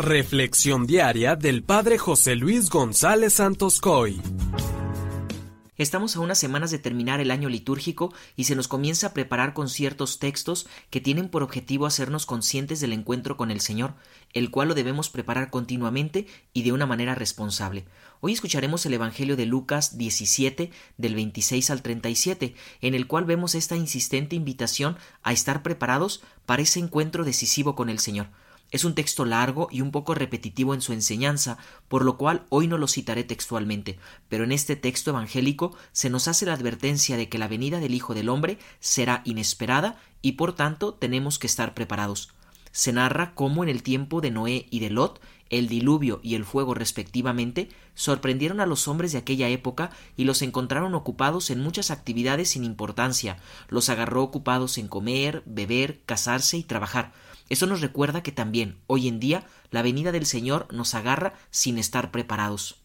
Reflexión diaria del Padre José Luis González Santos Coy. Estamos a unas semanas de terminar el año litúrgico y se nos comienza a preparar con ciertos textos que tienen por objetivo hacernos conscientes del encuentro con el Señor, el cual lo debemos preparar continuamente y de una manera responsable. Hoy escucharemos el Evangelio de Lucas 17 del 26 al 37, en el cual vemos esta insistente invitación a estar preparados para ese encuentro decisivo con el Señor. Es un texto largo y un poco repetitivo en su enseñanza, por lo cual hoy no lo citaré textualmente, pero en este texto evangélico se nos hace la advertencia de que la venida del Hijo del Hombre será inesperada y por tanto tenemos que estar preparados. Se narra cómo en el tiempo de Noé y de Lot, el diluvio y el fuego respectivamente, sorprendieron a los hombres de aquella época y los encontraron ocupados en muchas actividades sin importancia, los agarró ocupados en comer, beber, casarse y trabajar, eso nos recuerda que también, hoy en día, la venida del Señor nos agarra sin estar preparados.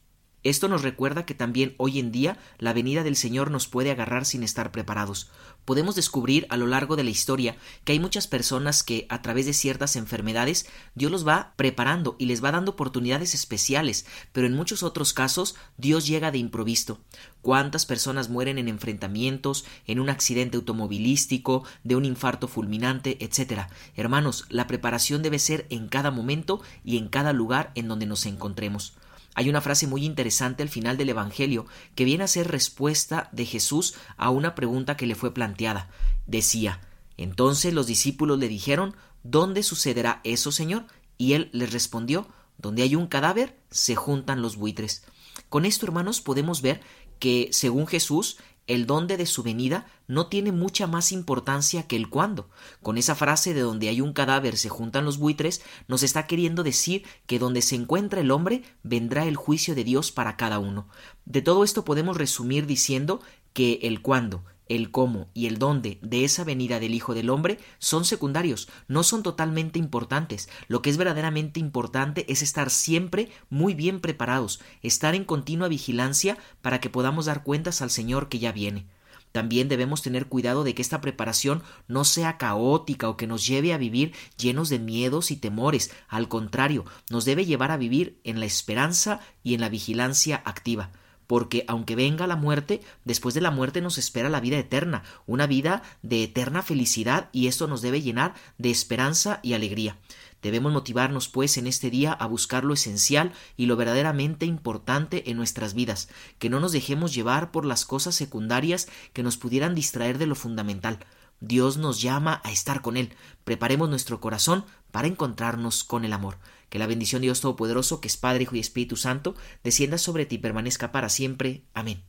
Esto nos recuerda que también hoy en día la venida del Señor nos puede agarrar sin estar preparados. Podemos descubrir a lo largo de la historia que hay muchas personas que a través de ciertas enfermedades Dios los va preparando y les va dando oportunidades especiales, pero en muchos otros casos Dios llega de improviso. ¿Cuántas personas mueren en enfrentamientos, en un accidente automovilístico, de un infarto fulminante, etcétera? Hermanos, la preparación debe ser en cada momento y en cada lugar en donde nos encontremos. Hay una frase muy interesante al final del Evangelio que viene a ser respuesta de Jesús a una pregunta que le fue planteada. Decía Entonces los discípulos le dijeron ¿Dónde sucederá eso, Señor? Y él les respondió Donde hay un cadáver, se juntan los buitres. Con esto, hermanos, podemos ver que, según Jesús, el dónde de su venida no tiene mucha más importancia que el cuándo. Con esa frase de donde hay un cadáver se juntan los buitres, nos está queriendo decir que donde se encuentra el hombre vendrá el juicio de Dios para cada uno. De todo esto podemos resumir diciendo que el cuándo, el cómo y el dónde de esa venida del Hijo del Hombre son secundarios, no son totalmente importantes. Lo que es verdaderamente importante es estar siempre muy bien preparados, estar en continua vigilancia para que podamos dar cuentas al Señor que ya viene. También debemos tener cuidado de que esta preparación no sea caótica o que nos lleve a vivir llenos de miedos y temores. Al contrario, nos debe llevar a vivir en la esperanza y en la vigilancia activa porque aunque venga la muerte, después de la muerte nos espera la vida eterna, una vida de eterna felicidad y esto nos debe llenar de esperanza y alegría. Debemos motivarnos, pues, en este día a buscar lo esencial y lo verdaderamente importante en nuestras vidas, que no nos dejemos llevar por las cosas secundarias que nos pudieran distraer de lo fundamental. Dios nos llama a estar con Él. Preparemos nuestro corazón para encontrarnos con el amor. Que la bendición de Dios Todopoderoso, que es Padre, Hijo y Espíritu Santo, descienda sobre ti y permanezca para siempre. Amén.